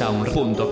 sound.com.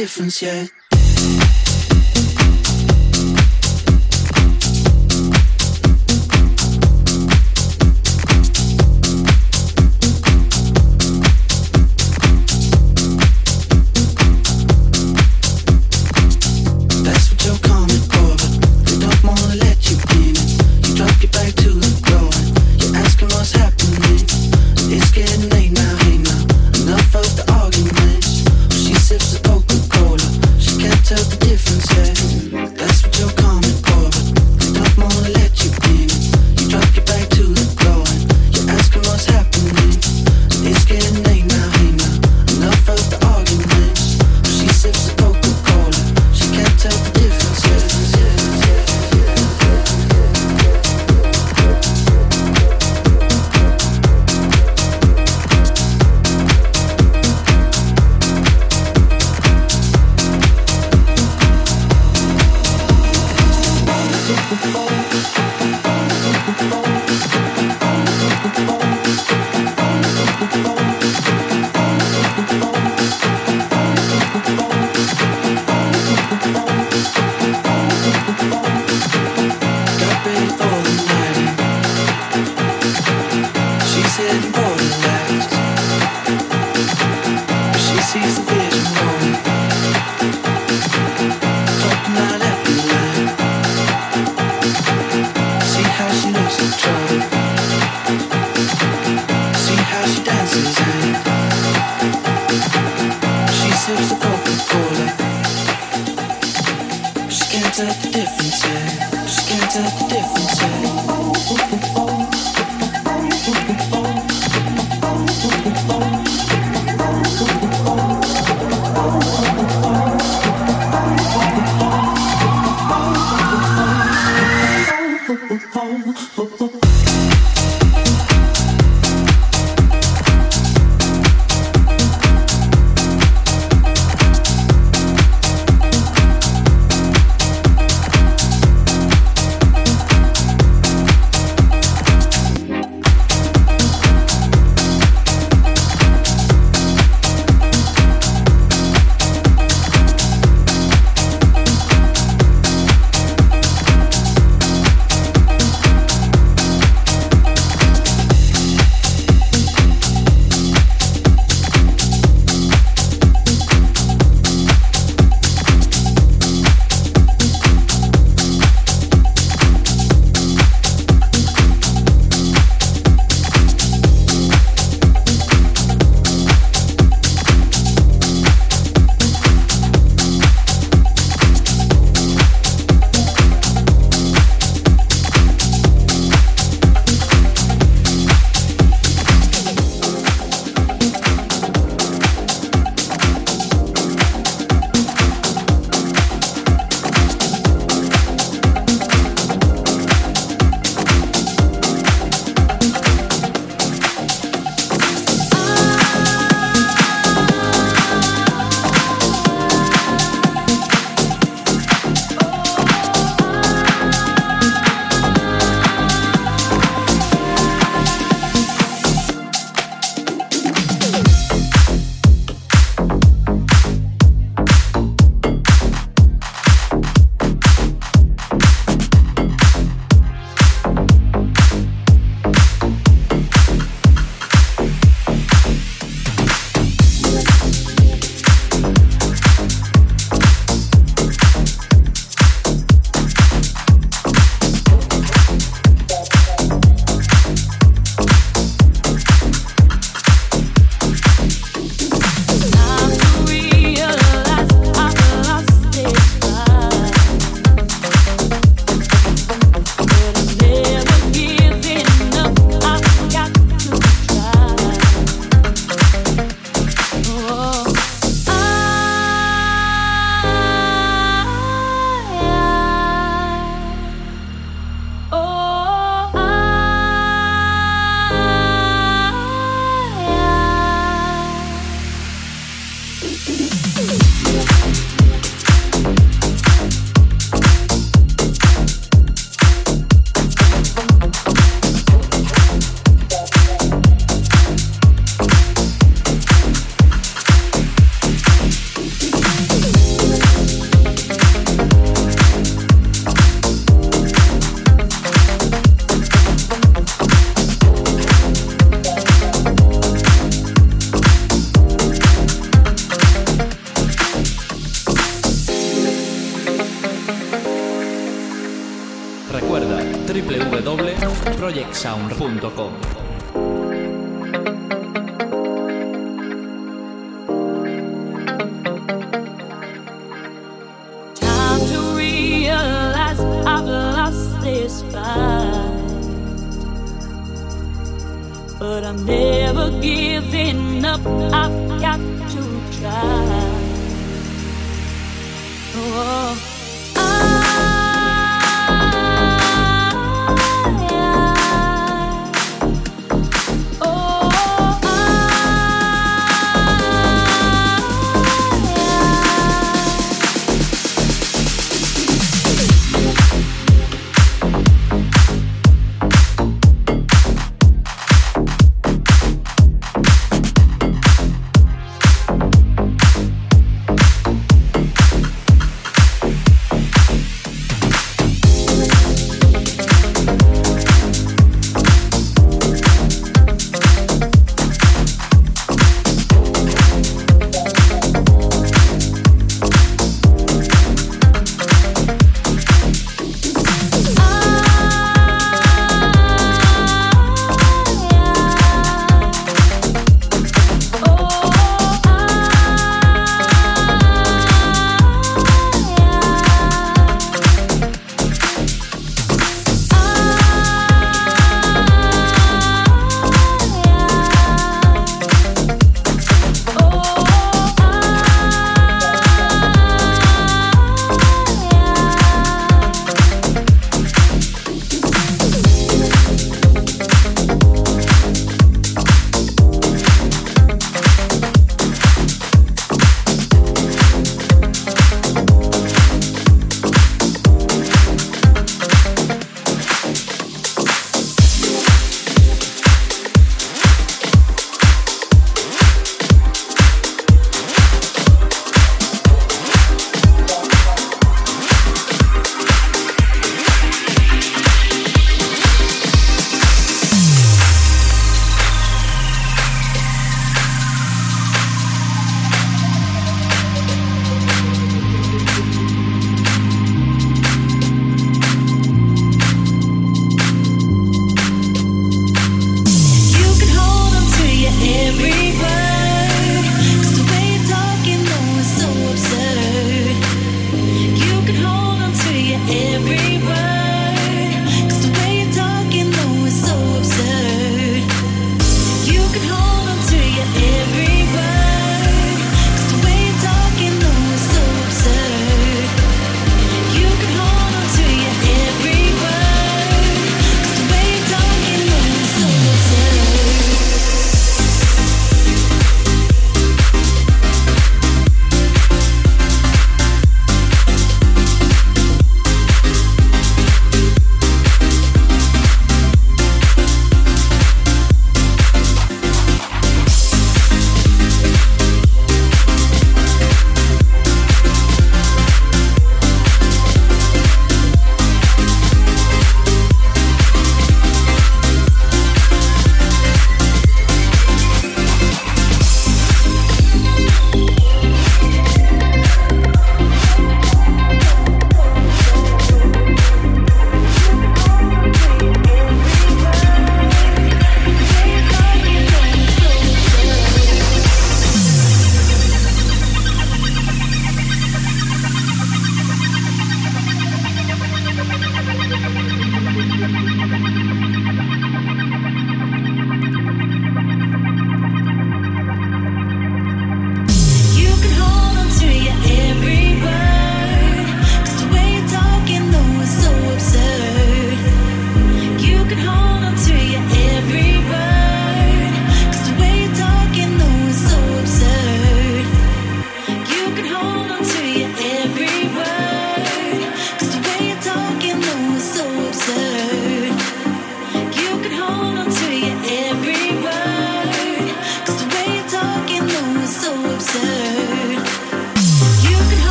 difference yet.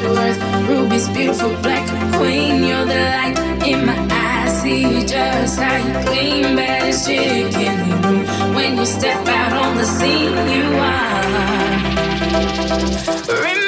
your worth. Ruby's beautiful black queen. You're the light in my eyes. See just how you clean baddest chick in the room. When you step out on the scene, you are. Remember